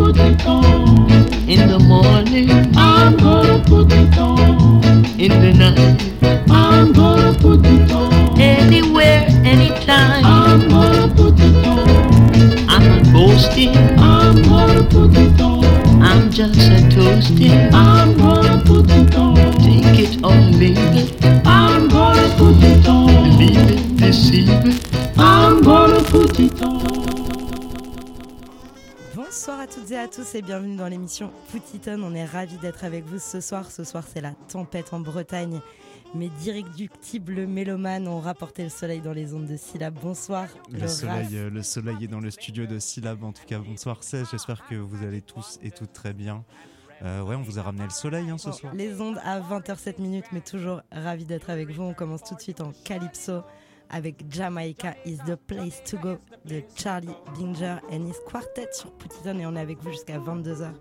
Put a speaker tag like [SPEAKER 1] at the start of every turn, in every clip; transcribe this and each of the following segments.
[SPEAKER 1] put it on.
[SPEAKER 2] In the morning,
[SPEAKER 1] I'm gonna put it on.
[SPEAKER 2] in the night,
[SPEAKER 1] I'm gonna put it on.
[SPEAKER 2] anywhere, anytime.
[SPEAKER 1] I'm gonna put it on.
[SPEAKER 2] I'm not boasting,
[SPEAKER 1] I'm gonna put it on.
[SPEAKER 2] I'm just a toasting.
[SPEAKER 1] I'm gonna put it on.
[SPEAKER 2] Take it or leave it,
[SPEAKER 1] I'm gonna put it on.
[SPEAKER 2] leave it, deceive it.
[SPEAKER 1] I'm gonna put it on.
[SPEAKER 3] Bonsoir à toutes et à tous et bienvenue dans l'émission Poutiton. On est ravis d'être avec vous ce soir. Ce soir, c'est la tempête en Bretagne. Mes d'irréductibles mélomanes ont rapporté le soleil dans les ondes de Syllab. Bonsoir.
[SPEAKER 4] Le,
[SPEAKER 3] Ras.
[SPEAKER 4] soleil, euh, le soleil est dans le studio de Syllab. En tout cas, bonsoir 16. J'espère que vous allez tous et toutes très bien. Euh, ouais, on vous a ramené le soleil hein, ce
[SPEAKER 3] Bon,
[SPEAKER 4] soir.
[SPEAKER 3] les ondes à 20h07 minutes, mais toujours ravis d'être avec vous. On commence tout de suite en Calypso avec Jamaica is the place to go de Charlie Binger and his quartet sur Put Hit On et on est avec vous jusqu'à 22h.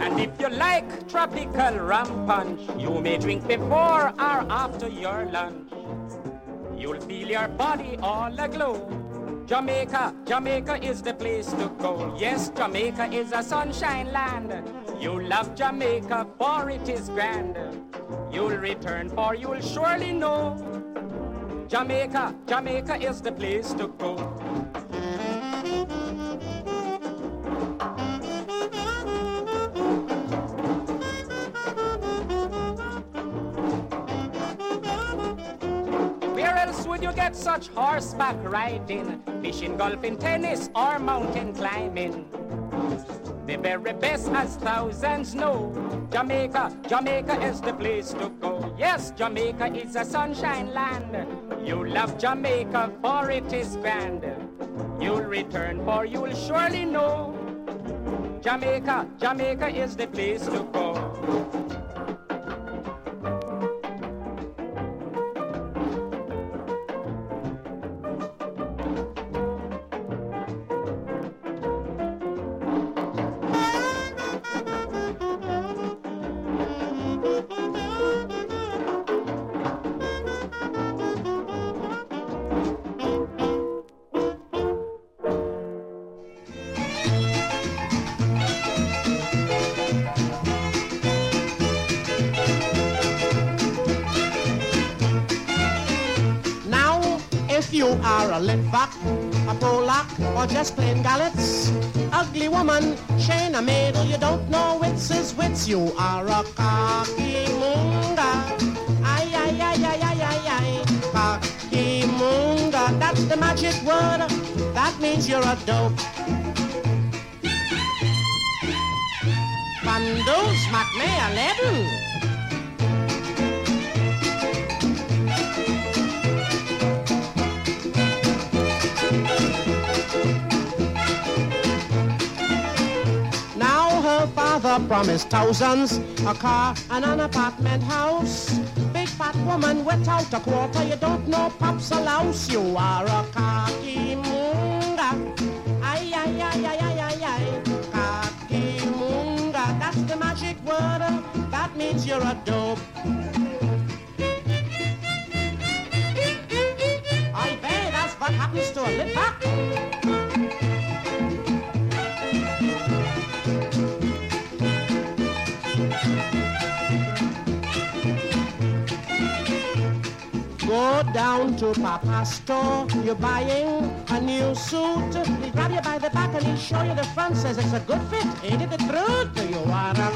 [SPEAKER 5] And if you like tropical rum punch, you may drink before or after your lunch. You'll feel your body all aglow. Jamaica, Jamaica is the place to go. Yes, Jamaica is a sunshine land. You love Jamaica, for it is grand. You'll return, for you'll surely know. Jamaica, Jamaica is the place to go. Would you get such horseback riding, fishing, golfing, tennis, or mountain climbing? The very best, as thousands know. Jamaica, Jamaica is the place to go. Yes, Jamaica is a sunshine land. You love Jamaica, for it is grand. You'll return, for you'll surely know. Jamaica, Jamaica is the place to go.
[SPEAKER 6] Or just plain Galits, ugly woman, Shana Maidel, you don't know wits is wits, you are a cocky munga. Ay, ay, ay, ay, ay, ay, ay, cocky munga. That's the magic word, that means you're a dope. Bandu, smack me a. her father promised thousands, a car and an apartment house. Big fat woman without a quarter, you don't know pop's a louse. You are a cocky munga. Ay, ay, ay, ay, ay, ay, ay. Cocky munga, that's the magic word. Uh, that means you're a dope. I bet that's what happens to a lip down to Papa's store, you're buying a new suit. He grab you by the back and he show you the front, says it's a good fit. Ain't it the truth? You are a.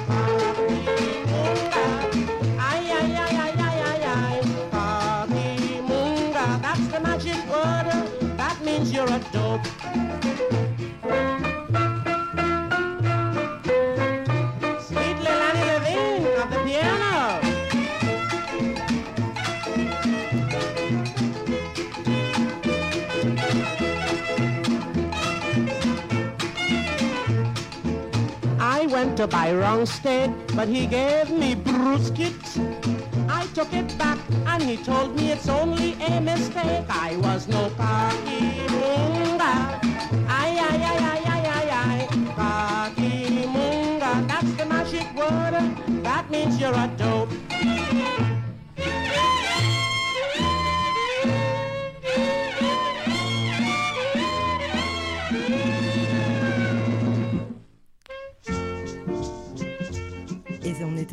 [SPEAKER 6] Ay, ay, ay, ay, ay, ay, ay. Cocky munga, that's the magic word. That means you're a dope. To buy wrong steak, but he gave me brisket. I took it back and he told me it's only a mistake. I was no cocky munga. Ay, ay, ay, ay, ay, ay, ay. Cocky munga, that's the magic word. That means you're a dope.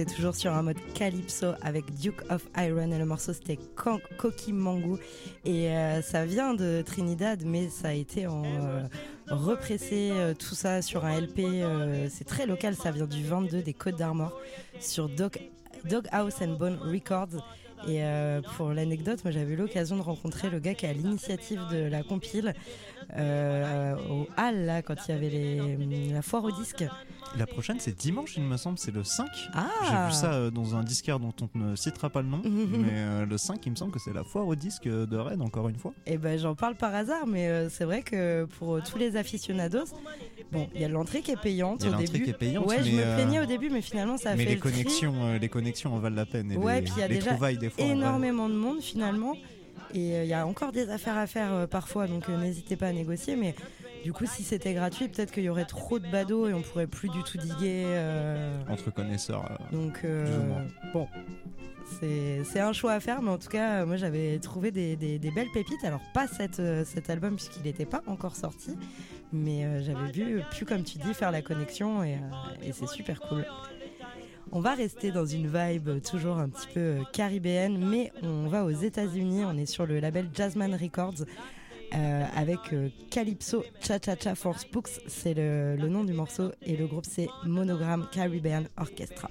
[SPEAKER 3] Toujours sur un mode calypso avec Duke of Iron et le morceau c'était Koki et euh, ça vient de Trinidad mais ça a été en euh, repressé euh, tout ça sur un LP c'est très local ça vient du 22 des Côtes d'Armor sur Dog, Dog House and Bone Records. Et pour l'anecdote moi j'avais eu l'occasion de rencontrer le gars qui a l'initiative de la compile euh, au Hall là quand il y avait les, la foire au disque
[SPEAKER 4] La prochaine, c'est dimanche, il me semble, c'est le 5.
[SPEAKER 3] ah
[SPEAKER 4] J'ai vu ça euh, dans un disquaire dont on ne citera pas le nom, mais euh, le 5, il me semble que c'est la foire au disque de Rennes, encore une fois.
[SPEAKER 3] Et ben j'en parle par hasard, mais c'est vrai que pour tous les aficionados, bon, il y a l'entrée qui est payante
[SPEAKER 4] y a
[SPEAKER 3] au début.
[SPEAKER 4] qui est payante,
[SPEAKER 3] ouais, je
[SPEAKER 4] mais,
[SPEAKER 3] me plaignais au début, mais finalement ça a
[SPEAKER 4] mais
[SPEAKER 3] fait
[SPEAKER 4] les
[SPEAKER 3] le tri.
[SPEAKER 4] connexions, les connexions en valent la peine. Et
[SPEAKER 3] Ouais,
[SPEAKER 4] les,
[SPEAKER 3] puis il y a
[SPEAKER 4] les
[SPEAKER 3] déjà
[SPEAKER 4] des fois.
[SPEAKER 3] Énormément de monde finalement, et euh, il y a encore des affaires à faire euh, parfois, donc euh, n'hésitez pas à négocier. Mais du coup, si c'était gratuit, peut-être qu'il y aurait trop de badauds et on pourrait plus du tout diguer.
[SPEAKER 4] Entre connaisseurs.
[SPEAKER 3] Donc,
[SPEAKER 4] Plus
[SPEAKER 3] bon, c'est un choix à faire, mais en tout cas, moi j'avais trouvé des, des- des belles pépites. Alors, pas cette, cet album puisqu'il n'était pas encore sorti, mais j'avais vu, pu comme tu dis, faire la connexion et, et c'est super cool. On va rester dans une vibe toujours un petit peu euh, caribéenne, mais on va aux États-Unis. On est sur le label Jazzman Records. euh, avec euh, Calypso Cha Cha Cha Force Books, c'est le nom du morceau, et le groupe c'est Monogram Caribbean Orchestra.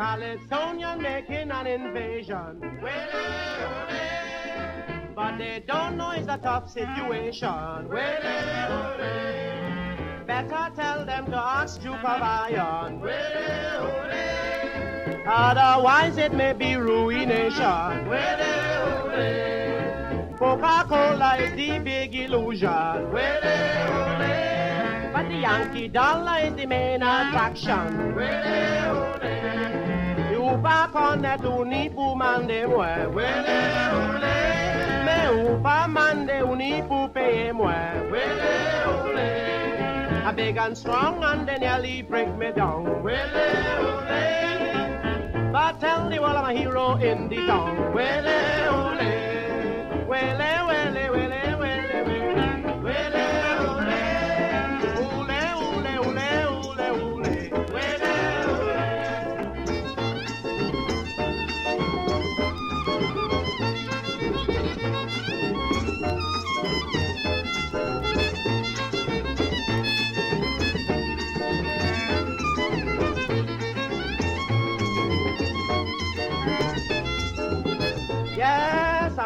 [SPEAKER 7] Calypsonian making an invasion. But they don't know it's a tough situation. Better tell them to ask Duke of Iron. Otherwise it may be ruination. Coca-Cola is the big illusion. But the Yankee dollar is the main attraction. You back on that unipu mande mwe. Me upa mande unipu pay mwe. I big and strong and they nearly break me down. But tell the world I'm a hero in the town. Wele, ole. Wele, wele, wele, wele,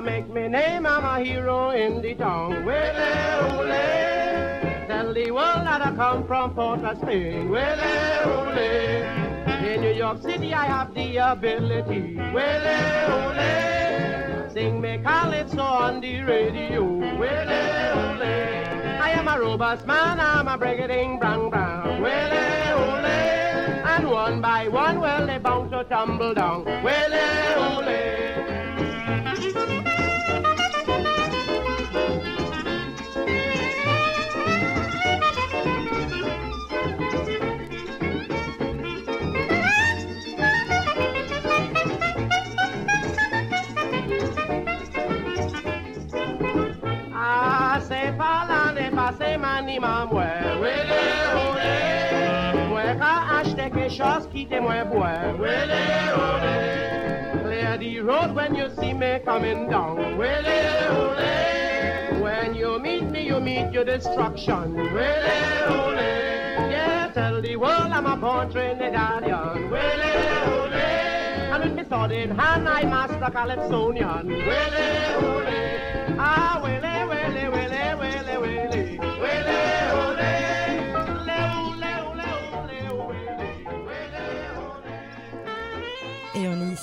[SPEAKER 7] make me name, I'm a hero in the town. Wele, eh, ole. Oh, eh. Tell the world that I come from Port of Spain. Wele, eh, ole. Oh, in New York City, I have the ability. Wele, ole. Oh, Sing me calypso on the radio. Wele, ole. I am a robust man, I'm a brigading brown brown. Wele, ole. And one by one, well, they bound to tumble down. Wele, ole. Passe mani ma Wele ole. Mwe ka achete ke chose ki te mwe bwe. Wele ole. Clear the road when you see me coming down. Wele ole. When you meet me you meet your destruction. Wele ole. Yeah, tell the world I'm a born Trinidadian Wele ole. And with me sword in hand I master Calypsonian Wele ole. Ah, wele, wele, wele,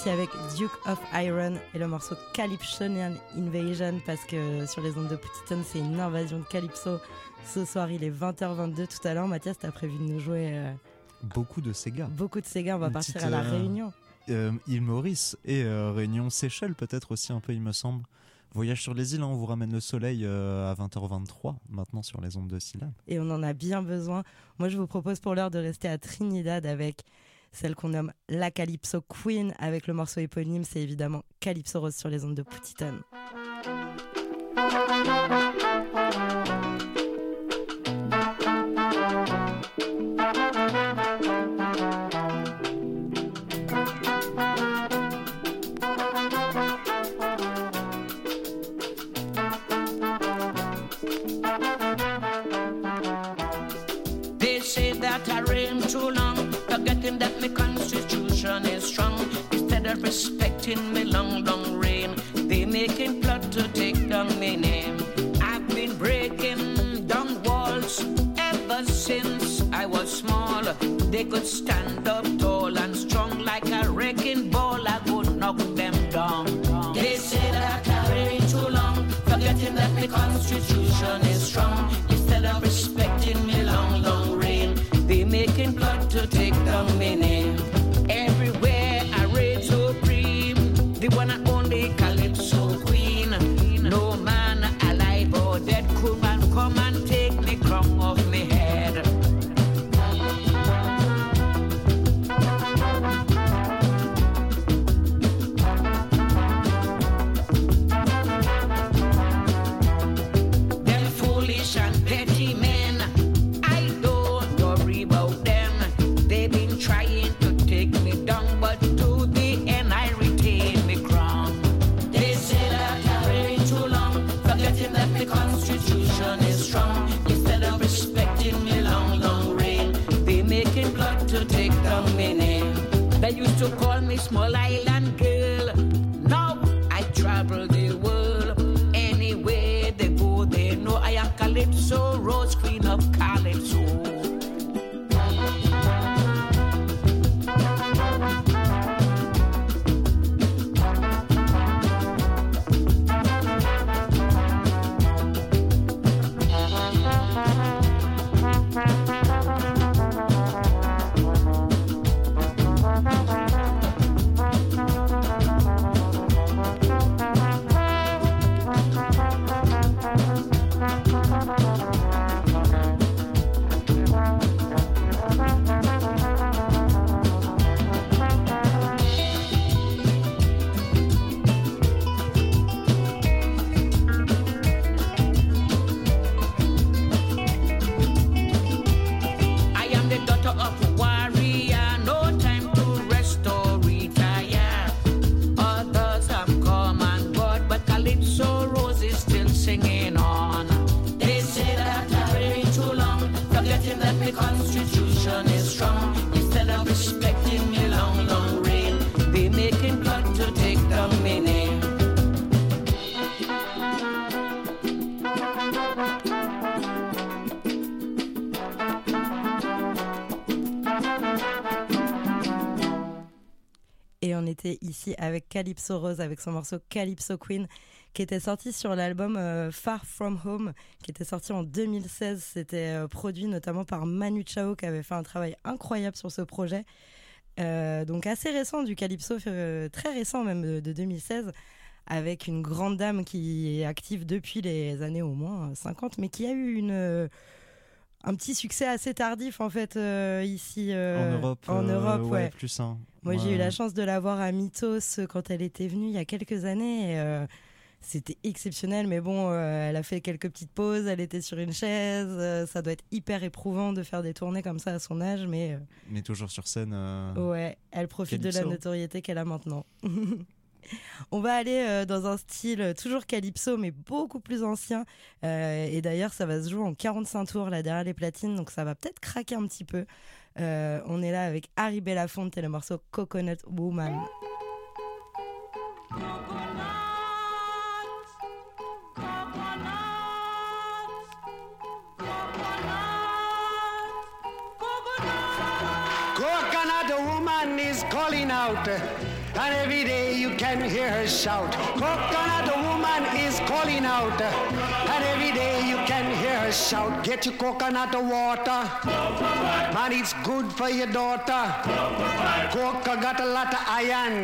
[SPEAKER 3] avec Duke of Iron et le morceau Calypsonian Invasion parce que sur les ondes de Putiton, c'est une invasion de Calypso. Ce soir, il est 20h22 tout à l'heure. Mathias, t'as prévu de nous jouer euh,
[SPEAKER 4] Beaucoup de Sega.
[SPEAKER 3] beaucoup de Sega. On va
[SPEAKER 4] Une
[SPEAKER 3] partir
[SPEAKER 4] petite,
[SPEAKER 3] à la
[SPEAKER 4] euh,
[SPEAKER 3] Réunion.
[SPEAKER 4] Euh, île Maurice et euh, Réunion Seychelles peut-être aussi un peu il me semble. Voyage sur les îles, hein, on vous ramène le soleil euh, à 20h23 maintenant sur les ondes de Syllab.
[SPEAKER 3] Et on en a bien besoin. Moi, je vous propose pour l'heure de rester à Trinidad avec celle qu'on nomme la Calypso Queen avec le morceau éponyme. C'est évidemment Calypso Rose sur les ondes de Putiton.
[SPEAKER 8] Is strong. Instead of respecting me long, long reign, they making plot to take down my name. I've been breaking down walls ever since I was small. They could stand used to call me Small Island
[SPEAKER 3] était ici avec Calypso Rose, avec son morceau Calypso Queen, qui était sorti sur l'album euh, Far From Home, qui était sorti en 2016. C'était euh, produit notamment par Manu Chao, qui avait fait un travail incroyable sur ce projet. Euh, donc assez récent du Calypso, très récent même de, de 2016, avec une grande dame qui est active depuis les années au moins euh, 50, mais qui a eu une... un petit succès assez tardif en fait euh, ici euh,
[SPEAKER 4] en Europe,
[SPEAKER 3] en
[SPEAKER 4] euh,
[SPEAKER 3] Europe ouais.
[SPEAKER 4] plus un.
[SPEAKER 3] Moi, j'ai eu la chance de la voir à Mythos euh, quand elle était venue il y a quelques années. et, euh, C'était exceptionnel, mais bon, euh, elle a fait quelques petites pauses, elle était sur une chaise. euh, ça doit être hyper éprouvant de faire des tournées comme ça à son âge, mais
[SPEAKER 4] Mais toujours sur scène.
[SPEAKER 3] ouais, elle profite de la notoriété qu'elle a maintenant. On va aller dans un style toujours calypso, mais beaucoup plus ancien. Euh, et d'ailleurs, ça va se jouer en 45 tours là derrière les platines, donc ça va peut-être craquer un petit peu. Euh, on est là avec Harry Belafonte et le morceau Coconut Woman.
[SPEAKER 9] Coconut woman is calling out, and every day you can hear her shout. Coconut woman is calling out, day you can hear her shout. Get your coconut water, man, it's good for your daughter. Coca got a lot of iron,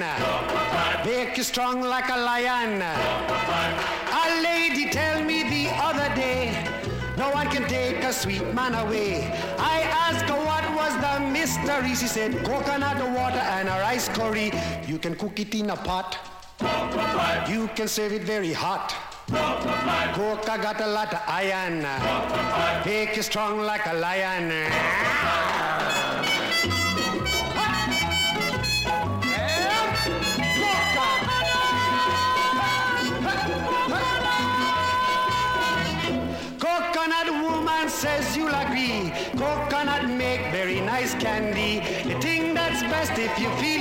[SPEAKER 9] make you strong like a lion. A lady tell me the other day. No one can take a sweet man away. I asked her what was the mystery. She said coconut water and a rice curry. You can cook it in a pot. You can serve it very hot. Coca got a lot of iron. Make you strong like a lion. Coconut woman says you'll agree. Coconut make very nice candy. The thing that's best if you're feeling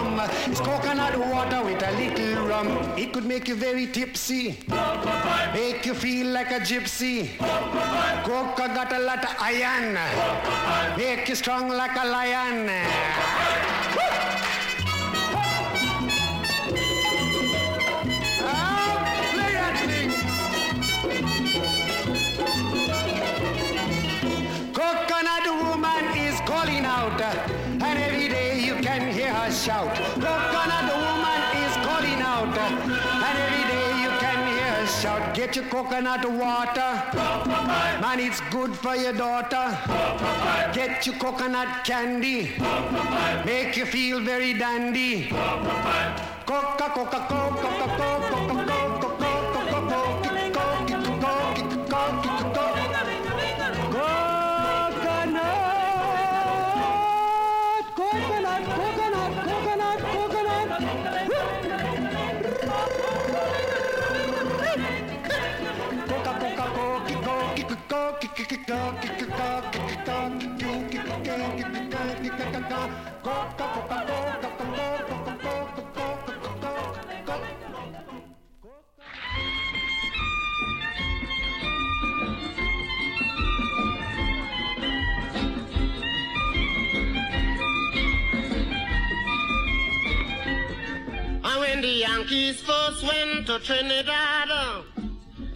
[SPEAKER 9] glum is coconut water with a little rum. It could make you very tipsy, make you feel like a gypsy. Coca got a lot of iron, make you strong like a lion. Coconut water, man, it's good for your daughter. Get your coconut candy, make you feel very dandy. Coca, Coca, Coca, Coca, Coca, Coca,
[SPEAKER 10] Yankees first went to Trinidad, uh,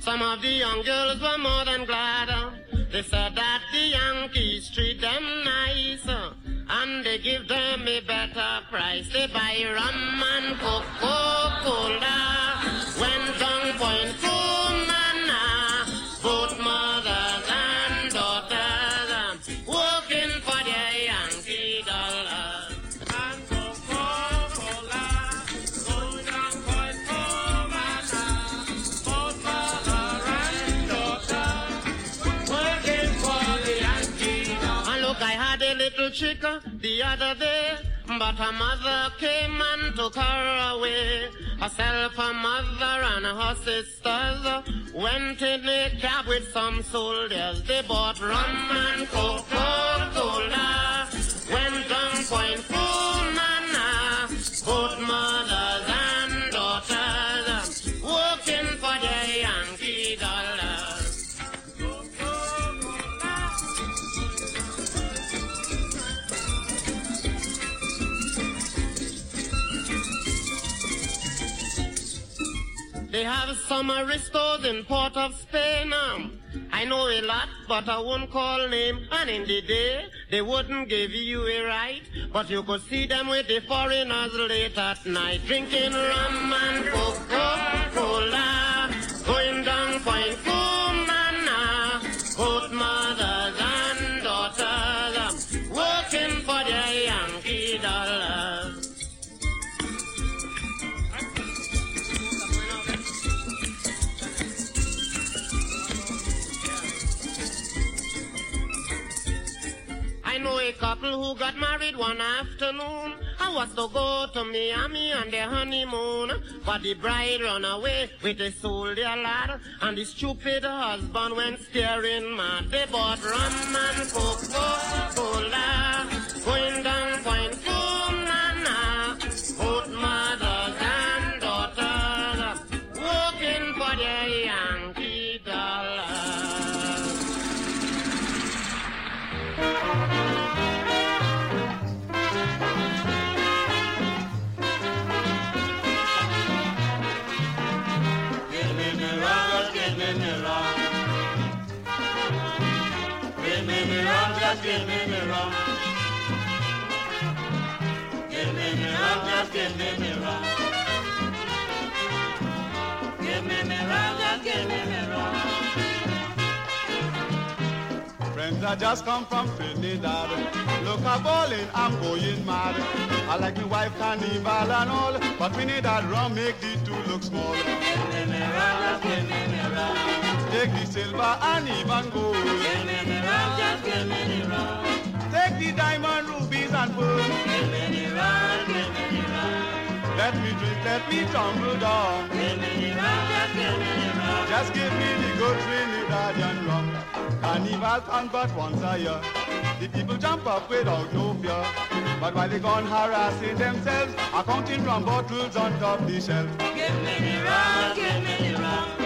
[SPEAKER 10] some of the young girls were more than glad. They said that the Yankees treat them nice, and they give them a better price. They buy rum and Coca-Cola chick the other day, but her mother came and took her away. Herself, her mother, and her sisters went in a cab with some soldiers. They bought rum and Coca-Cola. Went down Point Cumana, both have some aristos in Port of Spain. um. I know a lot, but I won't call name. And in the day, they wouldn't give you a right. But you could see them with the foreigners late at night, drinking rum and Coca-Cola, going down Point Cumana, both couple who got married one afternoon. I was to go to Miami on their honeymoon. But the bride ran away with a soldier lad. And the stupid husband went staring mad. They bought rum and Coca-Cola. Going down
[SPEAKER 11] just give me me rum. Give me me rum, just give me me rum. Give me me rum, just give me me rum.
[SPEAKER 12] Friends, I just come from Trinidad. Look a bowling, I'm going mad. I like my wife carnival and all, but Trinidad rum make the two look small.
[SPEAKER 11] Give me me rum, just give me me rum.
[SPEAKER 12] Take the silver and even gold.
[SPEAKER 11] Give me me rum, just give me me rum.
[SPEAKER 12] Take the diamond, rubies and pearls.
[SPEAKER 11] Give me the rum, give me the rum.
[SPEAKER 12] Let me drink, let me tumble down.
[SPEAKER 11] Give me the rum, just give me the rum.
[SPEAKER 12] Just give me the good Trinidadian rum. Carnival comes but once a year. The people jump up without no fear. But while they gone harassing themselves, are counting rum bottles on top the shelf.
[SPEAKER 11] Give me the rum, give me the rum.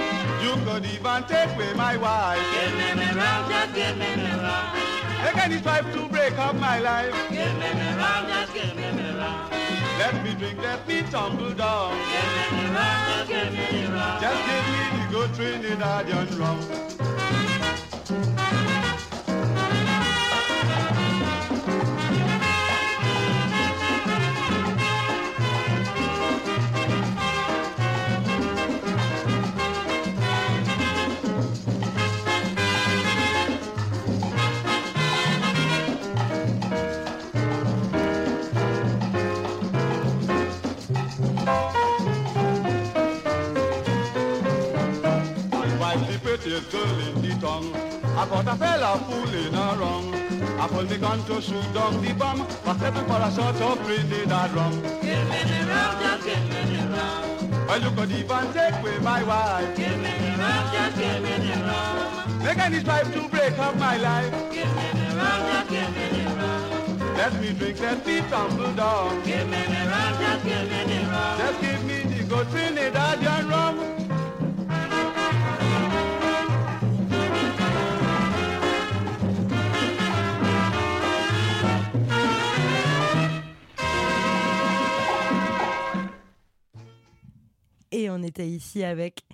[SPEAKER 12] You could even take away my wife.
[SPEAKER 11] Give me the rum, just give me the rum.
[SPEAKER 12] They can try to break up my life.
[SPEAKER 11] Give me the rum, just give me the rum.
[SPEAKER 12] Let me drink, let me tumble down.
[SPEAKER 11] Give me the rum, just give me the rum.
[SPEAKER 12] Just give me the good Trinidadian rum. The girl in the town. I got a fella fooling around. I pulled me gun to shoot down the bomb, but for a shot of Trinidad rum.
[SPEAKER 11] Give me the rum, just give me the rum.
[SPEAKER 12] Well, you could even take away my wife.
[SPEAKER 11] Give me the rum, just give me the rum.
[SPEAKER 12] They can try to break up my life.
[SPEAKER 11] Give me the rum, just give me the rum.
[SPEAKER 12] Let me drink, let me tumble down.
[SPEAKER 13] Give me the rum, just give me the rum.
[SPEAKER 12] Just give me the good Trinidadian rum.
[SPEAKER 3] Et on était ici avec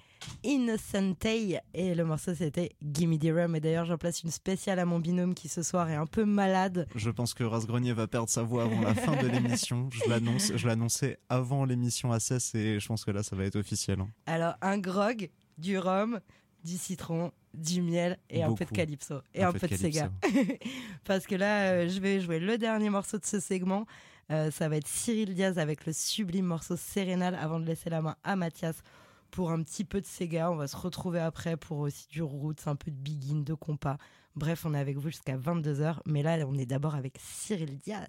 [SPEAKER 3] Innocentay et le morceau c'était Gimme the Rum. Et d'ailleurs, j'en place une spéciale à mon binôme qui ce soir est un peu malade.
[SPEAKER 4] Je pense que Rasgrenier va perdre sa voix avant la fin de l'émission. Je l'annonce, je l'annonçais avant l'émission à 16 et je pense que là ça va être officiel. hein.
[SPEAKER 3] Alors, un grog, du rhum, du citron, du miel et un peu de calypso. Et un, peu de Sega. Parce que là, euh, je vais jouer le dernier morceau de ce segment. Euh, ça va être Cyril Diaz avec le sublime morceau Sérénal avant de laisser la main à Mathias pour un petit peu de Sega. On va se retrouver après pour aussi du roots, un peu de begin, de compas. Bref, on est avec vous jusqu'à 22h. Mais là, on est d'abord avec Cyril Diaz.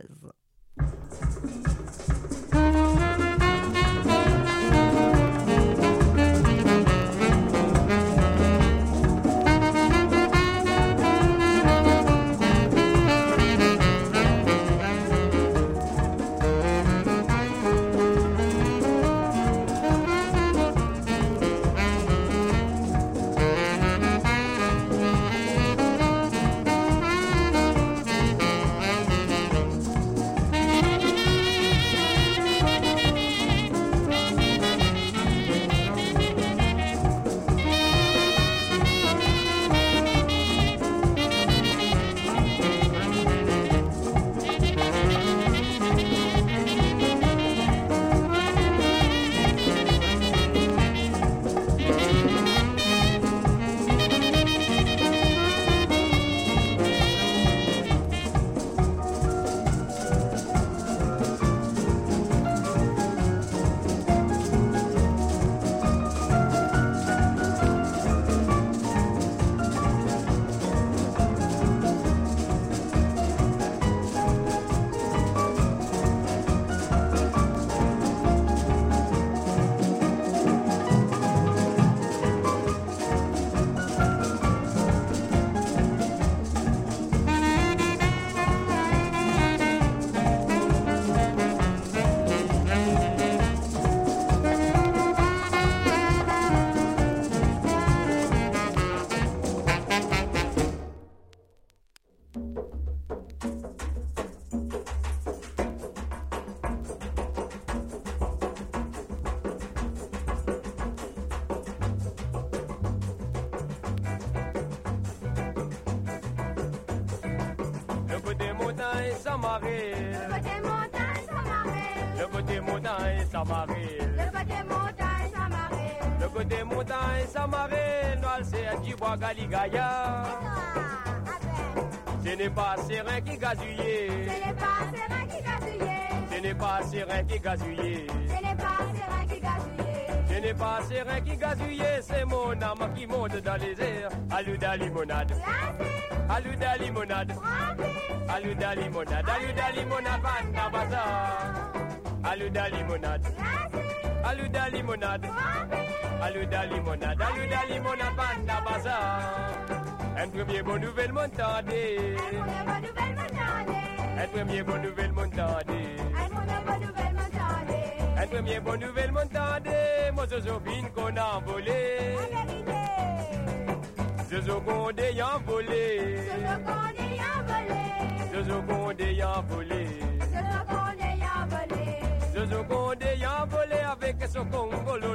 [SPEAKER 14] Du bois galigaya. Ce n'est pas serein qui gazouillé.
[SPEAKER 13] Ce n'est pas serein qui gazouillé.
[SPEAKER 14] Ce n'est pas serein qui gazouillé.
[SPEAKER 13] Ce n'est pas serein qui gazouillé.
[SPEAKER 14] Ce n'est pas serein qui gazouillé. C'est mon âme qui monte dans les airs. Aluda limonade. Aluda limonade. Aluda limonade. Aluda limonade. Bazar. Aluda limonade. Aluda limonade. Aluda limonade, aluda limonade, banda bazar. Un premier bon nouvelle montandé. Un premier bon nouvelle montandé. Un premier bon nouvelle montandé. Un premier bon nouvelle montandé. Un premier bon nouvelle montandé. Moi, Zozovine qu'on a envolé. Zozo Gondé y envolé. Zozo Gondé y envolé. Zozo Gondé y envolé. Zozo Gondé y envolé. Zozo Gondé y envolé avec son congolo.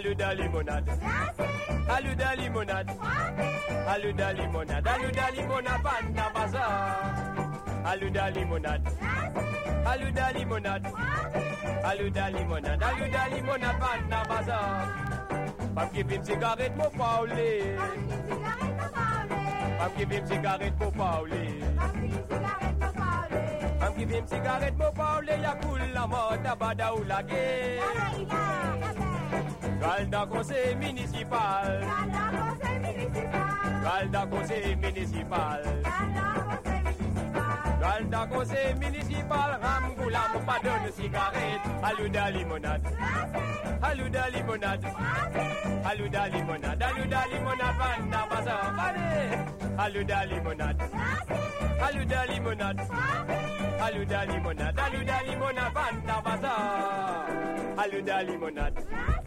[SPEAKER 14] Aluda limonade. Aluda limonade. Aluda limonade. Aluda limonade. Panda bazaar. Aluda limonade. Aluda limonade. Aluda limonade. Aluda limonade.
[SPEAKER 15] Panda bazaar. Pap give him cigarette pour Pauli. Pap give him cigarette pour Pauli. Pap give him cigarette pour Pauli. Ya cool la mort, tabada ou la guerre. Galda conseil municipal. Galda conseil municipal. Galda conseil municipal. Galda conseil mon pas donne cigarette. Alouda limonade. Alouda limonade. Alouda limonade. Alouda limonade. Vanda bazar. Alouda limonade. Alouda limonade. Alouda limonade. Alouda limonade. Vanda bazar. Alouda limonade.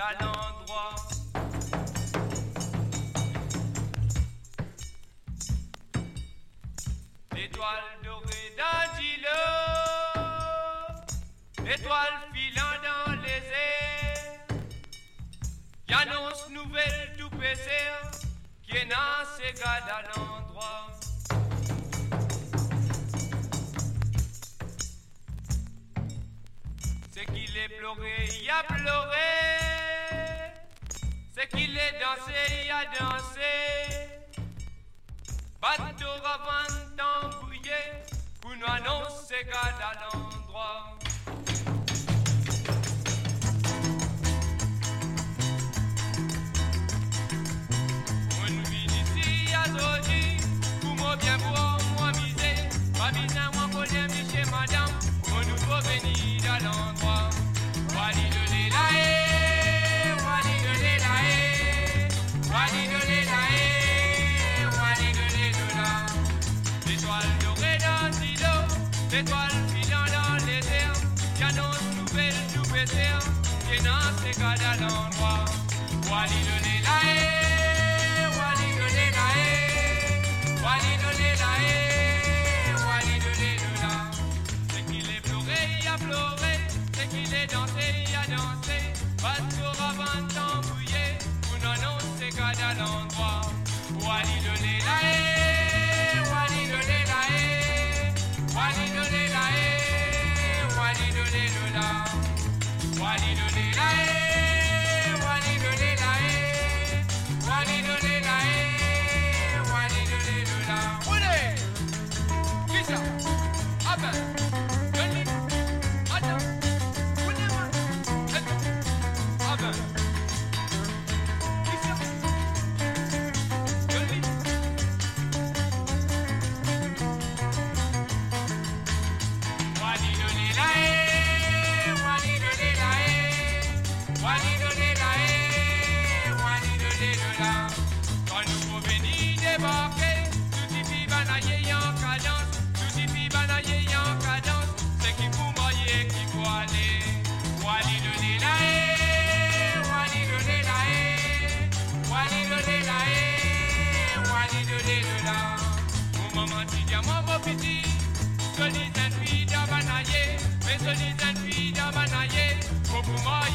[SPEAKER 16] J'allant droit. L'étoile dorée d'un îlot, étoile filant dans les airs, qui annonce nouvelle tout baiser, qui est dans ses gars dégâts d'un endroit. Une pour moi miser, pas bien moi madame, nous venir à l'endroit. Wali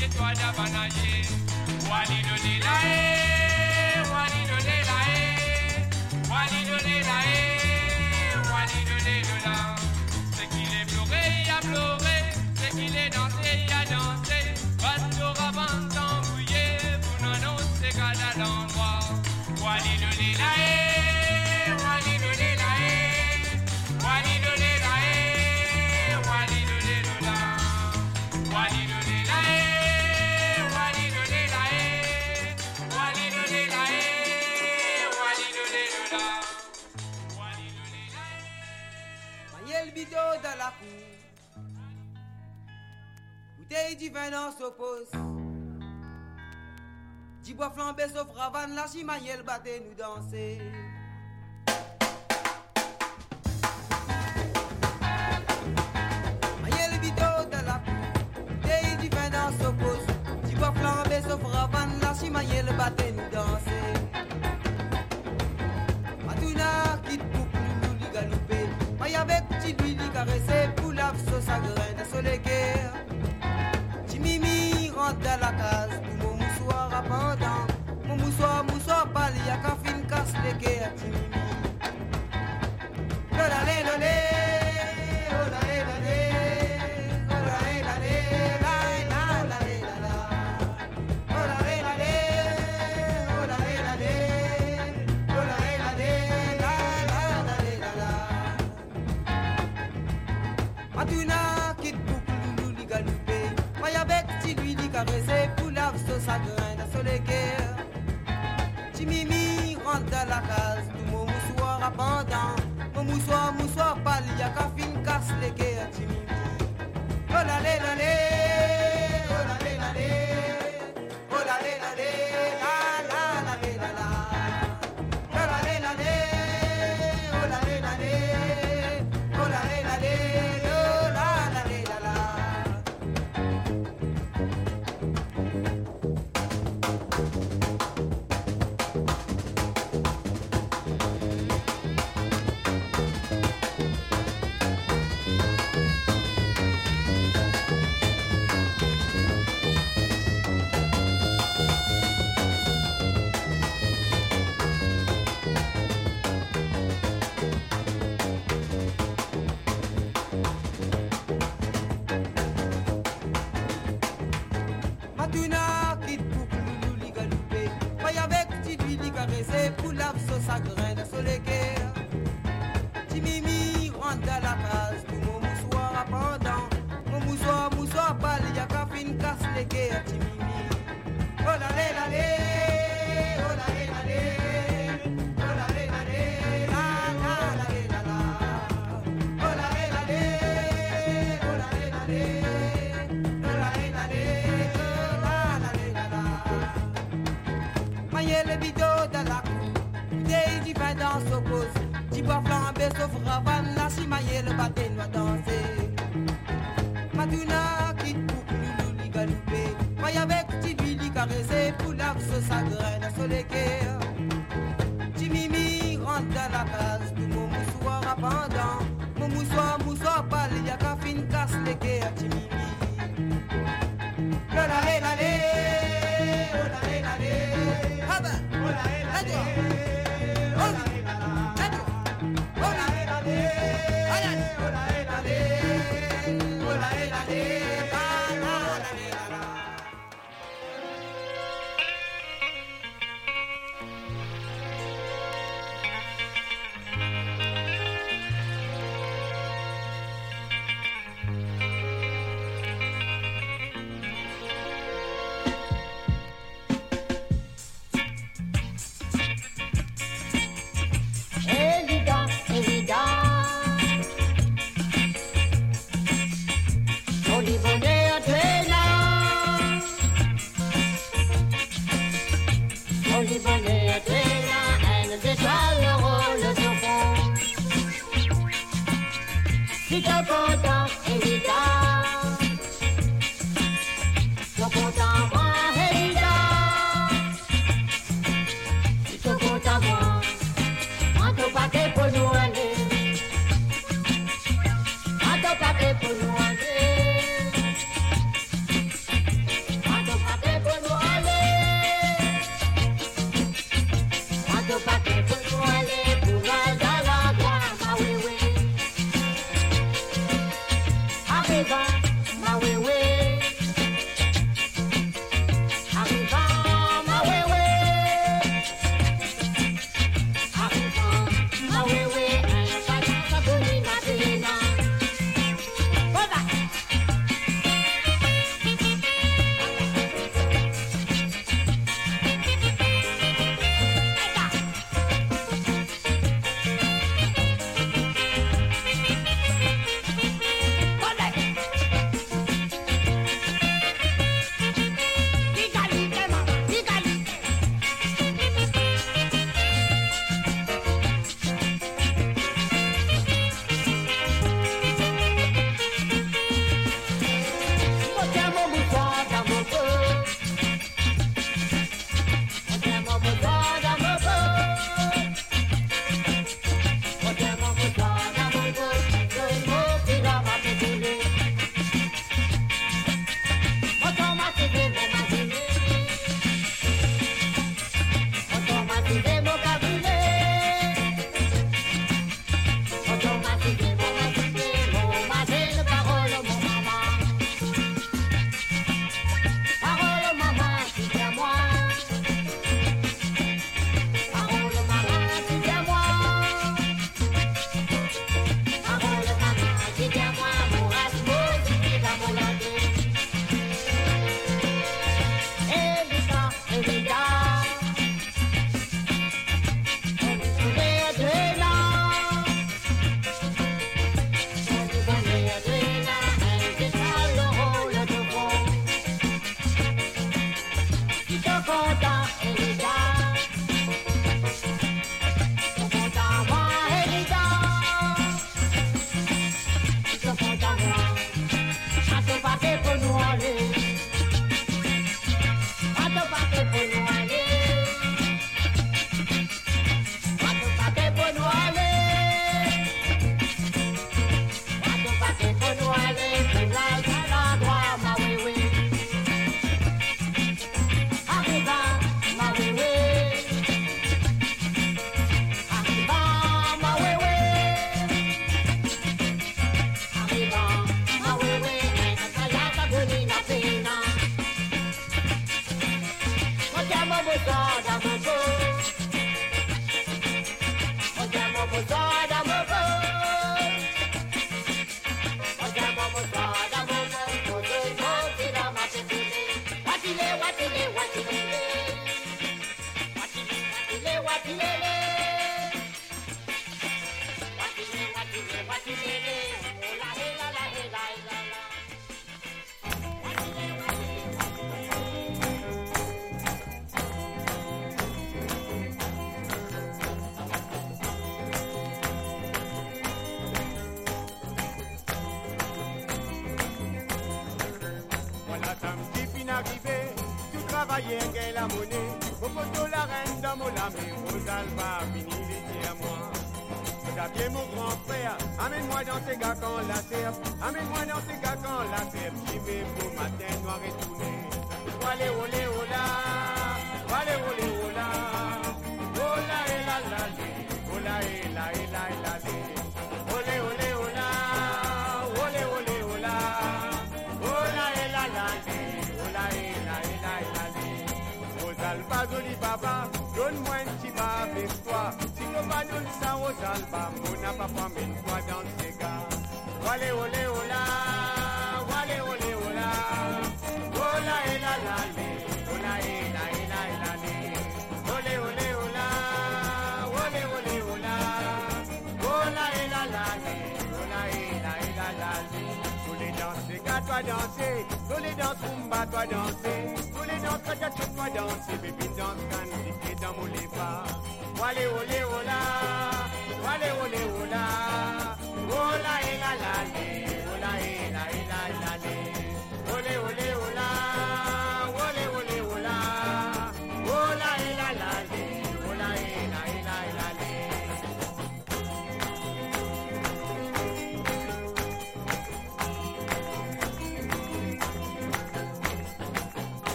[SPEAKER 16] yitwaga c'est qu'il est pleuré il a pleuré c'est qu'il est dansé il a dansé pastora van tambouillé vous n'annoncez qu'à l'endroit
[SPEAKER 14] walilolelae
[SPEAKER 17] le bidon dans la cour. Bouteille du vin s'oppose. Du bois flambé sauf ravane, la chimaïelle battait nous danser. Dans la bois flambé sauf ravane, la chimaïelle battait nous danser. Chibili caressé, Poulaf sur sa graine sur les guerres. Rentre dans la case, pour mon moussoir pendant. Mon moussoir, moussoir pâle, y'a qu'un fin casse les guerres.
[SPEAKER 18] sneaker Jimmy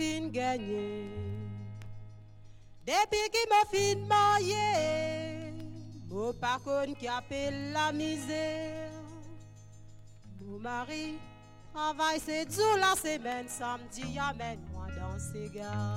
[SPEAKER 18] fin
[SPEAKER 19] gagné, depuis qui m'a fin marié, mon parcours qui appelle la misère. Mon mari travaille c'est jours la semaine, samedi amène-moi dans ses gars.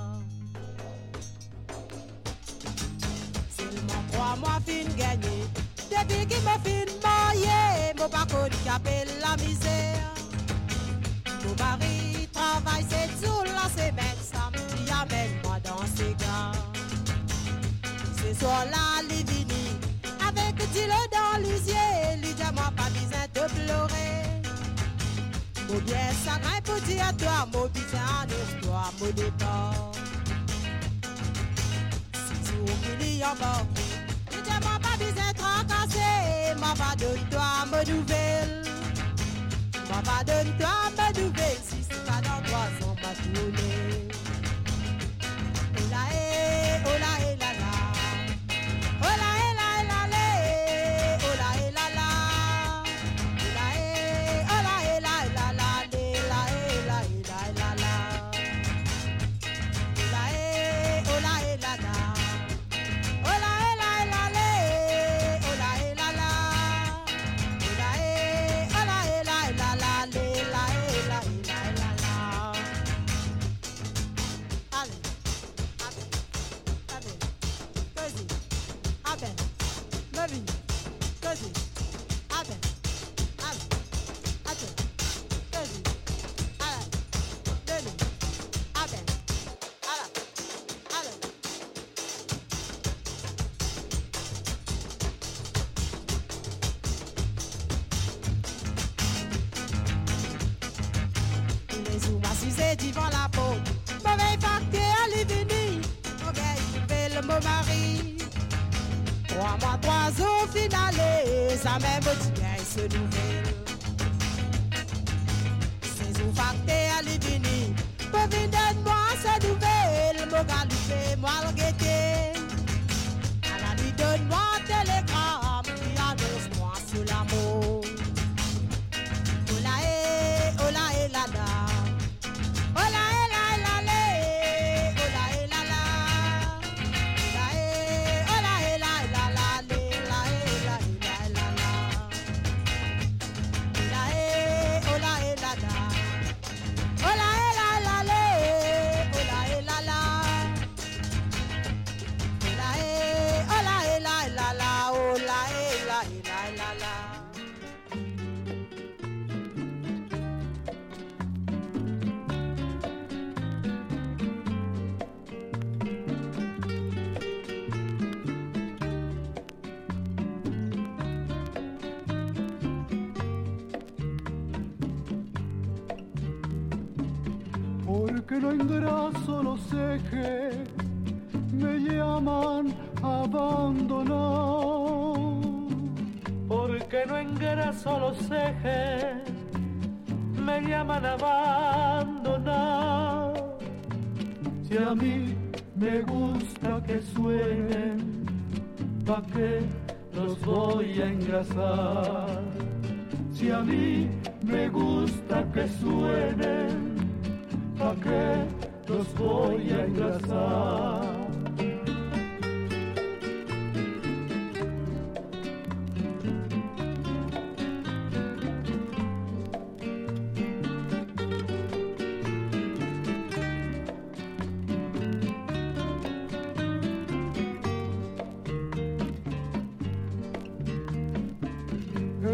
[SPEAKER 19] Tiens toi mon bizarre, toi mon départ. Si tu oublies en bas, tu t'es mon pas bizarre tracassé, ma pas donne toi ma nouvelle. Ma pas donne toi ma nouvelle,
[SPEAKER 20] si c'est pas dans toi, on va tourner.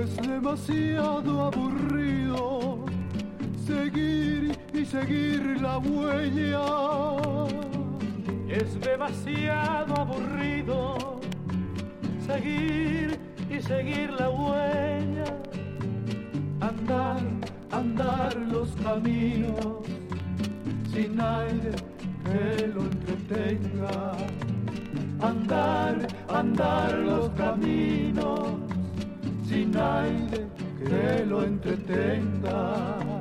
[SPEAKER 20] Es demasiado aburrido seguir y seguir la huella.
[SPEAKER 21] Es demasiado aburrido seguir y seguir la huella.
[SPEAKER 20] Andar, andar los caminos sin aire que lo entretenga. Andar, andar los caminos sin aire que lo entretenga.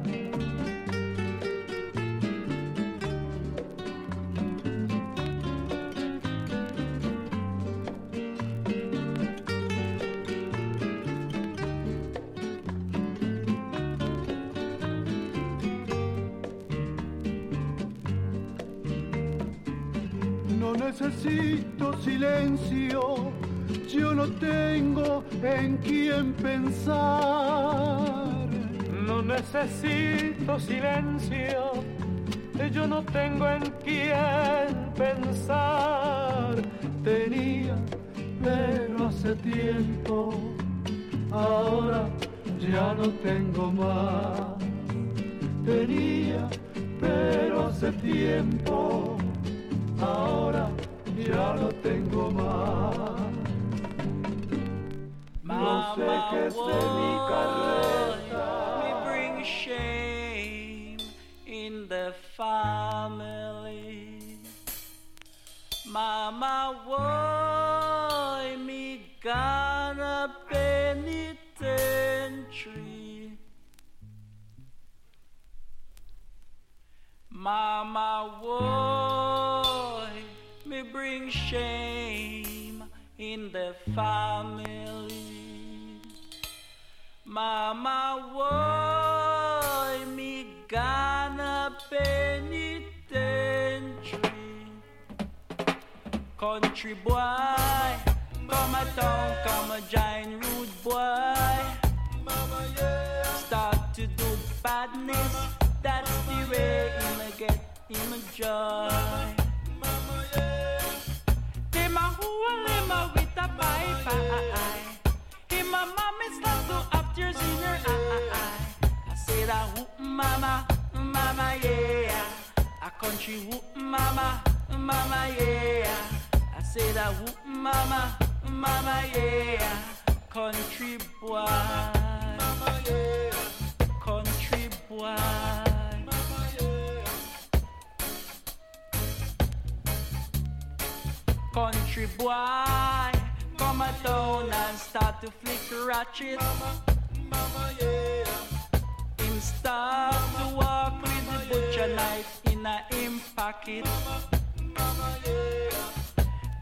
[SPEAKER 20] En pensar.
[SPEAKER 21] No necesito silencio, yo no tengo en quién pensar.
[SPEAKER 20] Tenía, pero hace tiempo, ahora ya no tengo más. Tenía, pero hace tiempo, ahora ya no tengo más. Mi carrera.
[SPEAKER 22] We bring shame in the family. Mama, why me gonna penitentiary? Mama, me bring shame in the family? Mama, why me gonna penitentiary? Country boy, come a town, come a giant rude boy. Mama, yeah. Start to do badness, that's the way him a get him a joy. Mama, yeah. Him a hole him a with a pipe. Him a mommy start to tears in her eye. I say that whoop mama, mama yeah. A country whoop mama, mama yeah. I say that whoop mama, mama yeah. Country boy, mama yeah. Country boy. Country boy, come a town and start to flick ratchet. Mama, mama yeah. Him start to walk with the butcher knife in a him pocket. Mama, mama yeah.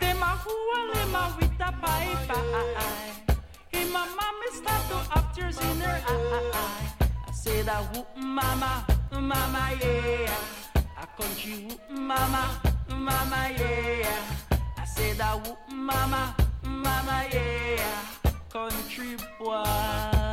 [SPEAKER 22] Them a fool him a with a pipe eye. Him a mommy start to have tears in her eye. I say that whoop mama, mama yeah. A country whoop mama, mama yeah. I say that whoop mama, mama yeah. Country boy.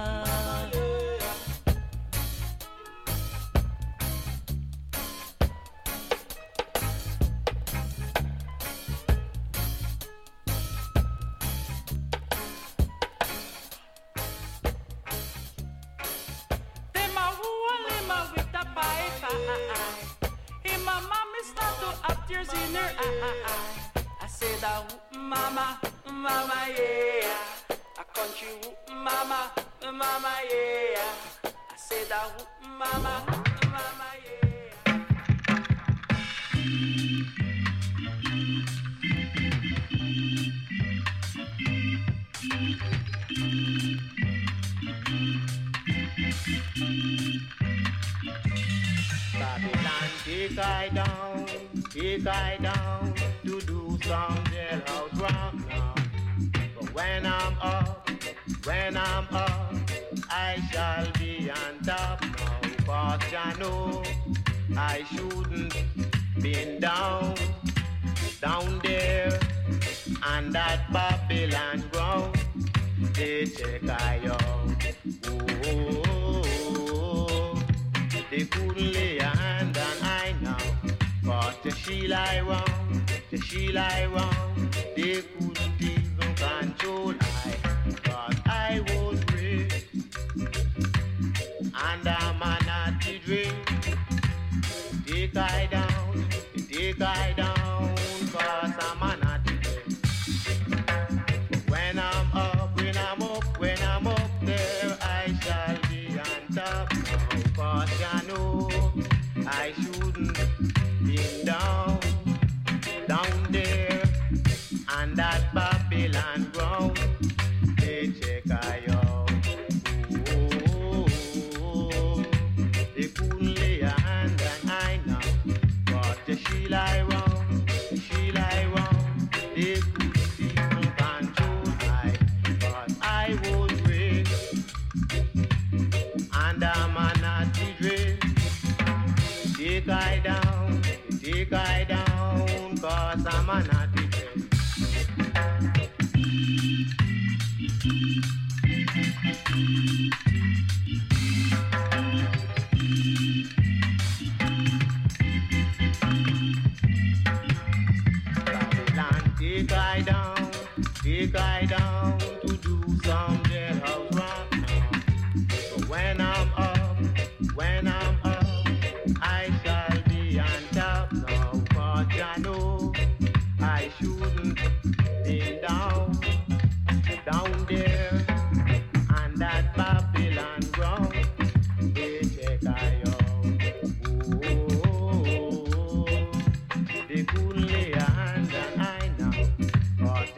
[SPEAKER 22] That mama, mama yeah. A country mama, mama yeah. I whoop mama, mama yeah.
[SPEAKER 23] Babylon, take I down, take I when I'm up, when I'm up, I shall be on top now. Cause I know I shouldn't been down, down there on that Babylon ground. They check I out. Oh, oh, oh. oh. They couldn't lay a hand on I now. Cause the she lie wrong, the she lie wrong. They even I. Was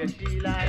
[SPEAKER 24] 起来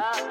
[SPEAKER 25] Sun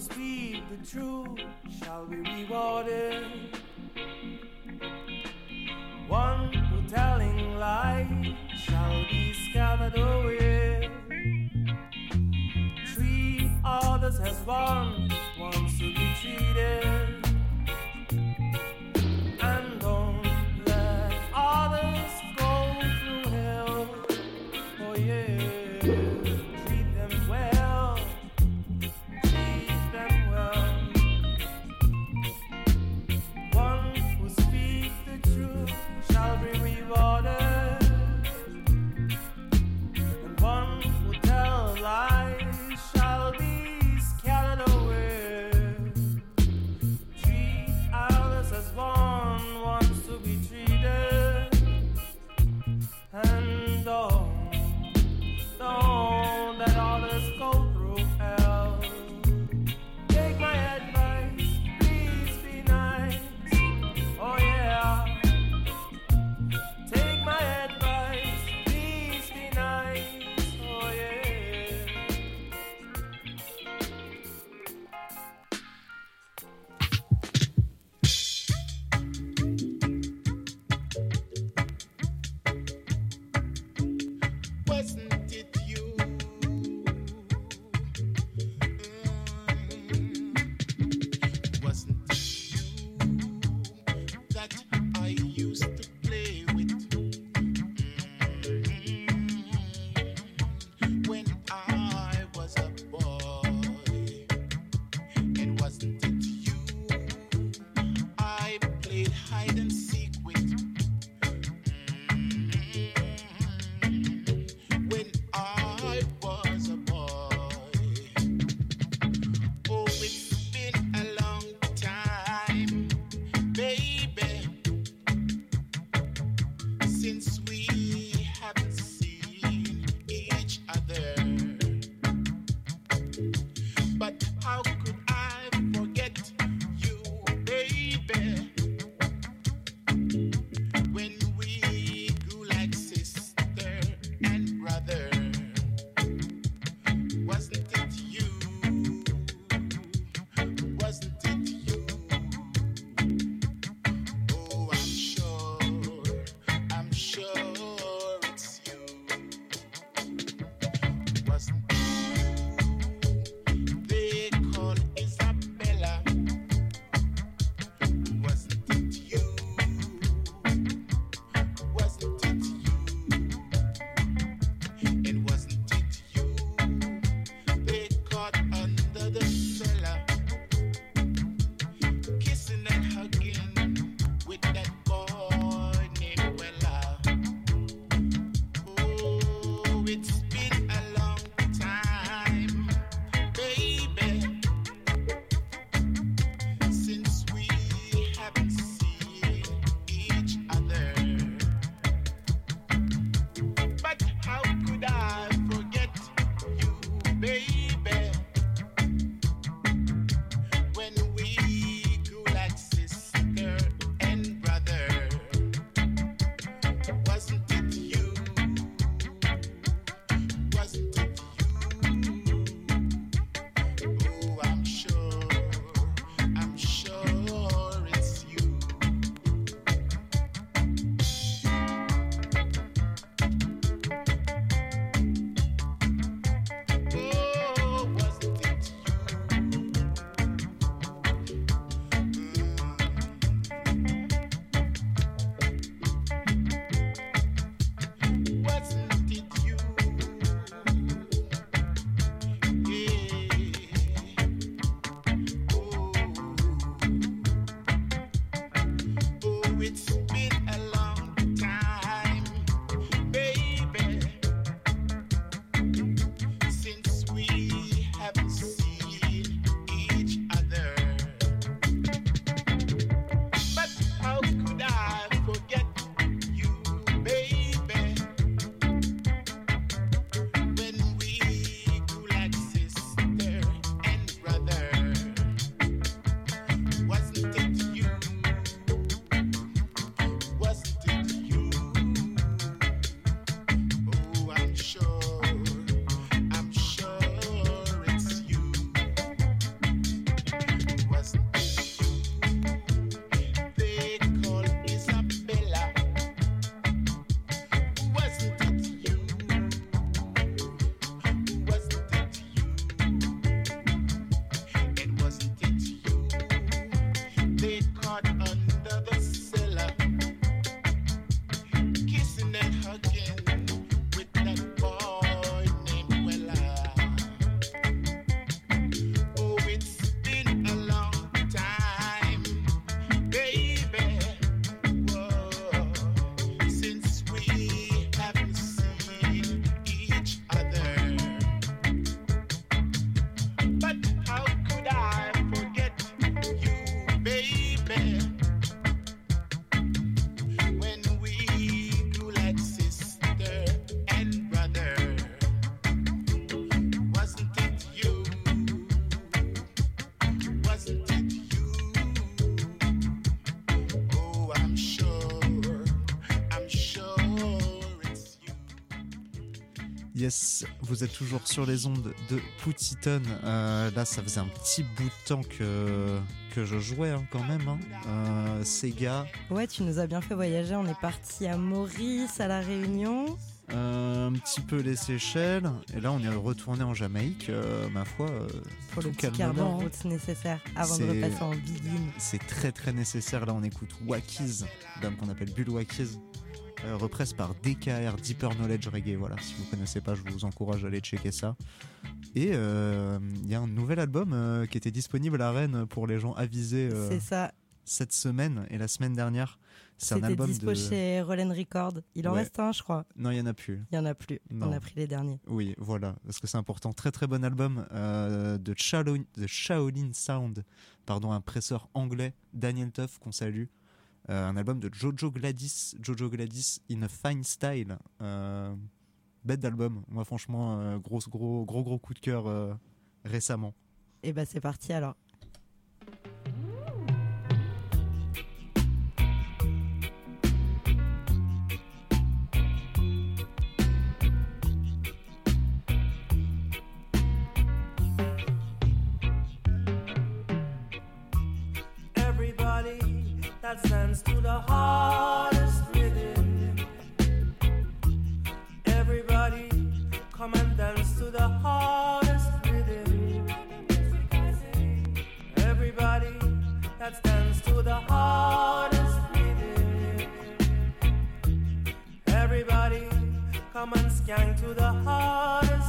[SPEAKER 26] speak the truth shall be rewarded. One who telling lies shall be scattered away. Three others as one.
[SPEAKER 4] Yes, vous êtes toujours sur les ondes de Poutiton. Euh, là, ça faisait un petit bout de temps que, que je jouais hein, quand même. Hein. Euh, Sega,
[SPEAKER 3] Ouais, tu nous as bien fait voyager. On est parti à Maurice, à La Réunion.
[SPEAKER 4] euh, un petit peu les Seychelles. Et là, on est retourné en Jamaïque. euh, ma foi, euh,
[SPEAKER 3] Pour le
[SPEAKER 4] tout
[SPEAKER 3] petit quart d'heure
[SPEAKER 4] calmement. hein.
[SPEAKER 3] route nécessaire avant de
[SPEAKER 4] C'est-
[SPEAKER 3] repasser en biguine.
[SPEAKER 4] C'est très très nécessaire. Là, on écoute Wakiz, dame qu'on appelle Bull Wakiz, represse par DKR, Deeper Knowledge Reggae. Voilà, si vous connaissez pas, je vous encourage à aller checker ça. Et euh, il y a un nouvel album euh, qui était disponible à Rennes pour les gens avisés euh,
[SPEAKER 3] C'est ça.
[SPEAKER 4] cette semaine et la semaine dernière. C'est un album
[SPEAKER 3] dispo
[SPEAKER 4] de.
[SPEAKER 3] chez Roland Record. Il en
[SPEAKER 4] Ouais.
[SPEAKER 3] reste un, je crois.
[SPEAKER 4] Non, il y en a plus.
[SPEAKER 3] Il y en a plus. On
[SPEAKER 4] Non.
[SPEAKER 3] a pris les derniers.
[SPEAKER 4] Oui, voilà, parce que c'est important. Très très bon album euh, de, Shaolin, de Shaolin Sound, pardon, un presseur anglais, Daniel Tuff, qu'on salue. Euh, un album de Jojo Gladys, Jojo Gladys in a Fine Style. Euh, bête d'album. Moi, franchement, euh, gros, gros, gros, gros coup de cœur récemment.
[SPEAKER 3] Et bah, c'est parti alors.
[SPEAKER 26] Come and skank to the hardest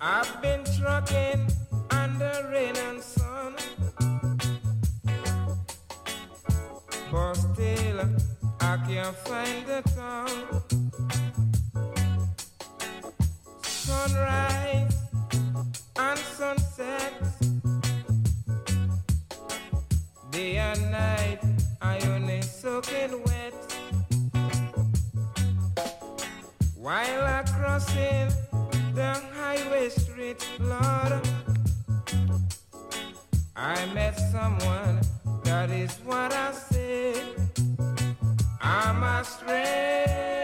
[SPEAKER 16] I've been trucking under rain and sun, but still I can't find the town. Sunrise and sunset, day and night, I only soaking wet. While I crossing I met someone. That is what I said. I'm a stranger.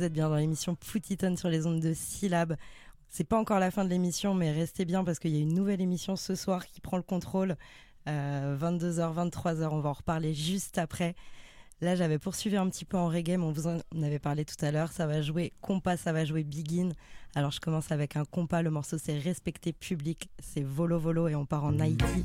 [SPEAKER 3] Vous êtes bien dans l'émission Poutiton sur les ondes de syllabes. C'est pas encore la fin de l'émission, mais restez bien parce qu'il y a une nouvelle émission ce soir qui prend le contrôle. Euh, 22h, 23h, on va en reparler juste après. Là, j'avais poursuivi un petit peu en reggae, mais on vous en avait parlé tout à l'heure. Ça va jouer compas, ça va jouer begin. Alors, je commence avec un compas. Le morceau, c'est Respecté Public. C'est Volo Volo et on part en Haïti.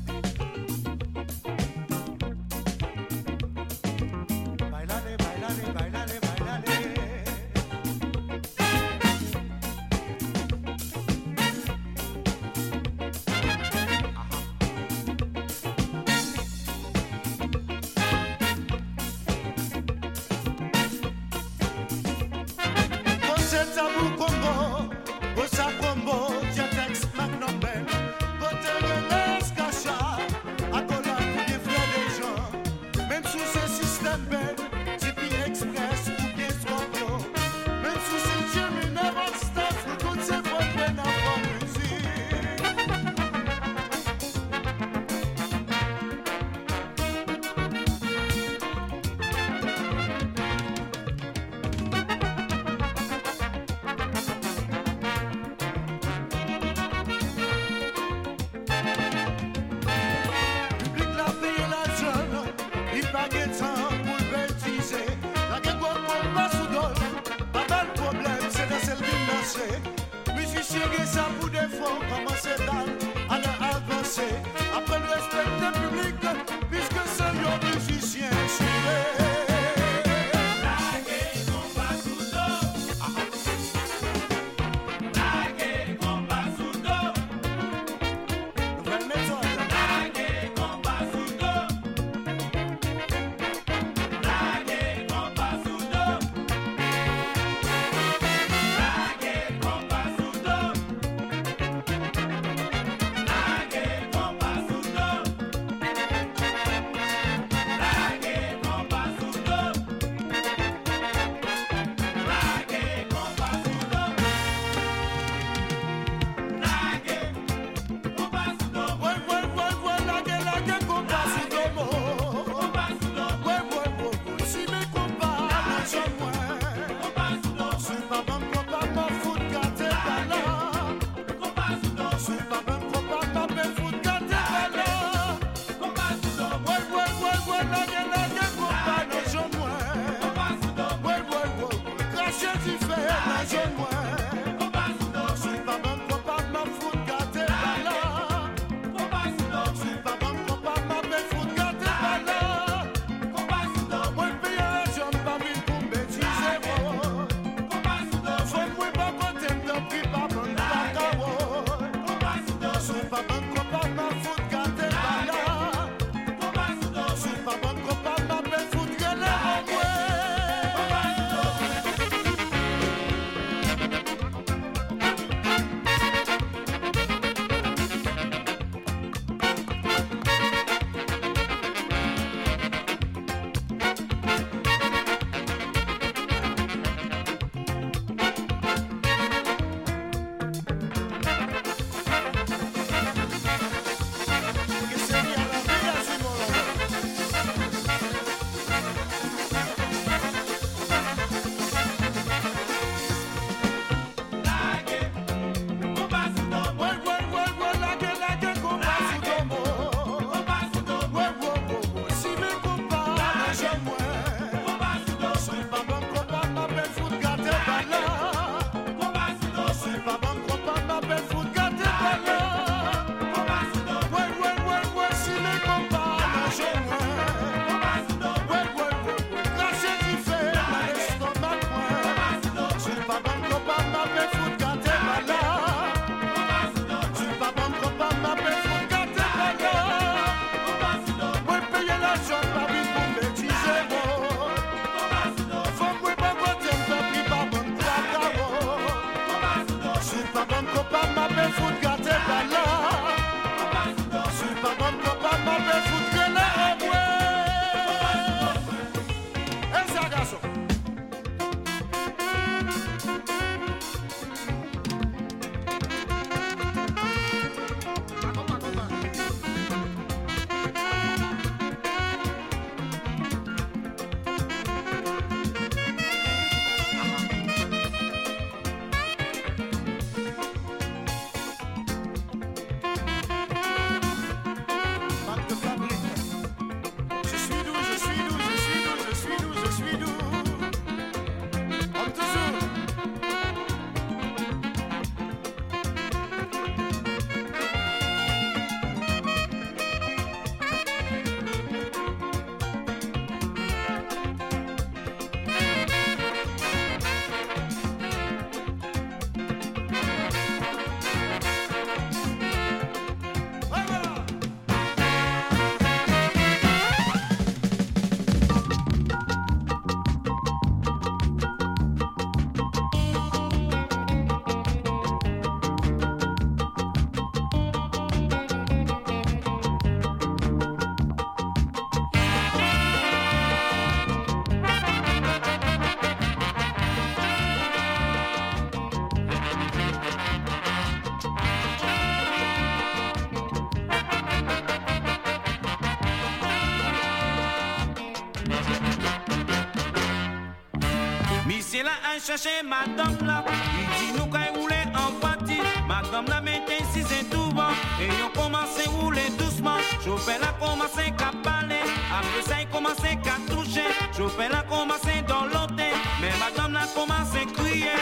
[SPEAKER 27] Cherché madame là. Il dit nous qu'à rouler en partie. Madame là mettait six et tout bon. Et on commencé à rouler doucement. Chauffeur là commencé à parler. Après ça il commençait à toucher. Chauffeur là commencé dans l'autre. Mais madame là commencé à crier.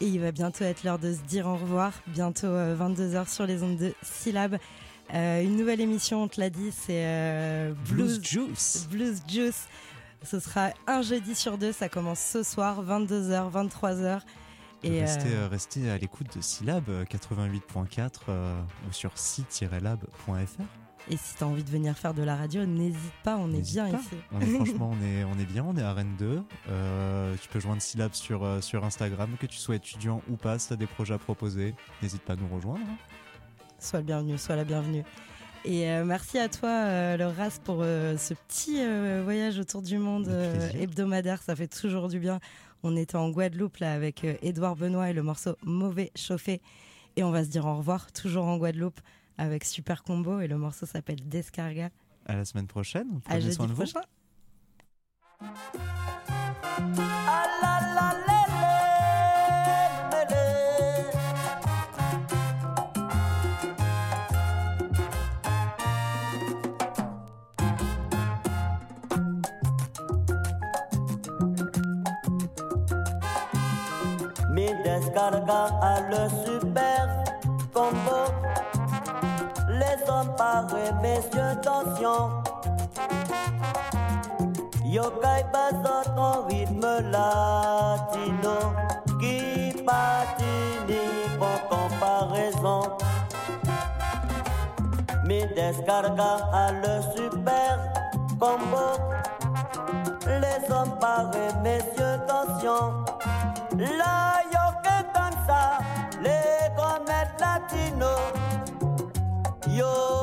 [SPEAKER 3] Et il va bientôt être l'heure de se dire au revoir. Bientôt 22h sur les ondes de Syllab. Euh, une nouvelle émission, on te l'a dit, c'est euh,
[SPEAKER 4] Blues Juice.
[SPEAKER 3] Blues Juice. Ce sera un jeudi sur deux. Ça commence ce soir, 22h, 23h. Et
[SPEAKER 4] restez,
[SPEAKER 3] euh,
[SPEAKER 4] euh, restez à l'écoute de Syllab euh, 88.4 euh, ou sur si-lab.fr.
[SPEAKER 3] et si tu as envie de venir faire de la radio, n'hésite pas, on est bien
[SPEAKER 4] pas.
[SPEAKER 3] ici.
[SPEAKER 4] Franchement, on est, on est bien, on est à Rennes 2. Euh, tu peux joindre Syllab sur, euh, sur Instagram, que tu sois étudiant ou pas, si tu as des projets à proposer, n'hésite pas à nous rejoindre. hein.
[SPEAKER 3] Sois le bienvenu, sois la bienvenue. Et euh, merci à toi, euh, le RAS, pour euh, ce petit voyage autour du monde hebdomadaire. Ça fait toujours du bien. On était en Guadeloupe là avec Édouard Benoît et le morceau Mauvais Chauffé. Et on va se dire au revoir, toujours en Guadeloupe, avec Super Combo. Et le morceau s'appelle Descarga.
[SPEAKER 4] À la semaine prochaine.
[SPEAKER 3] À
[SPEAKER 4] Prenez
[SPEAKER 3] jeudi
[SPEAKER 4] soin de vous.
[SPEAKER 3] prochain.
[SPEAKER 28] Descarga à le super homme paraît, messieurs, tension. Yo kay ton rythme latino. Qui patine pour comparaison. Mides Garga à le super combo. Les hommes parés, messieurs, tension 주여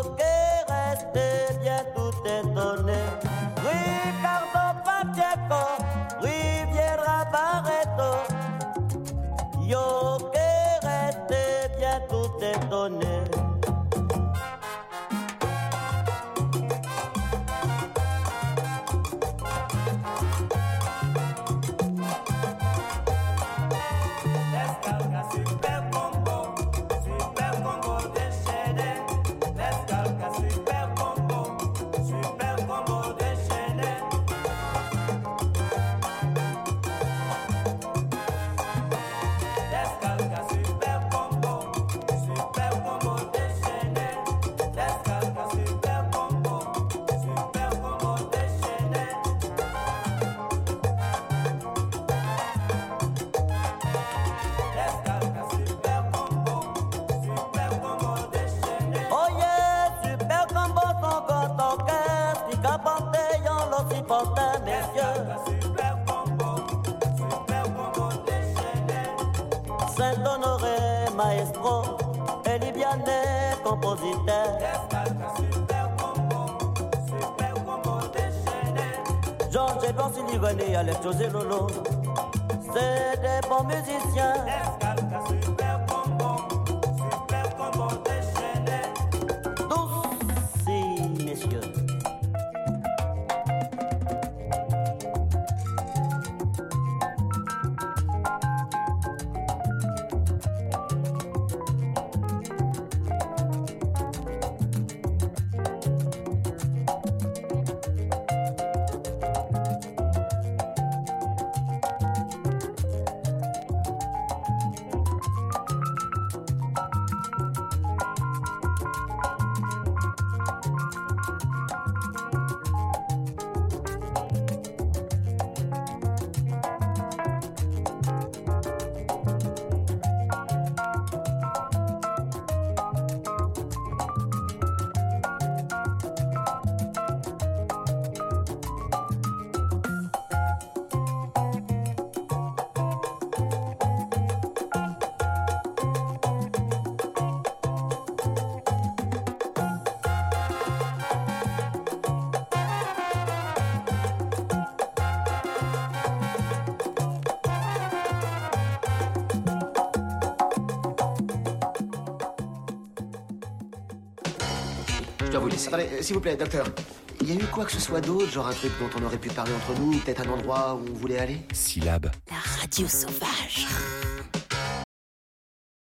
[SPEAKER 28] Compositeur.
[SPEAKER 16] Descarga super combo, super combo déchaîné.
[SPEAKER 28] C'est des bons musiciens.
[SPEAKER 29] Attendez, euh, s'il vous plaît, docteur. Il y a eu quoi que ce soit d'autre, genre un truc dont on aurait pu parler entre nous, peut-être un endroit où on voulait aller?
[SPEAKER 30] Syllabe.
[SPEAKER 31] La radio sauvage.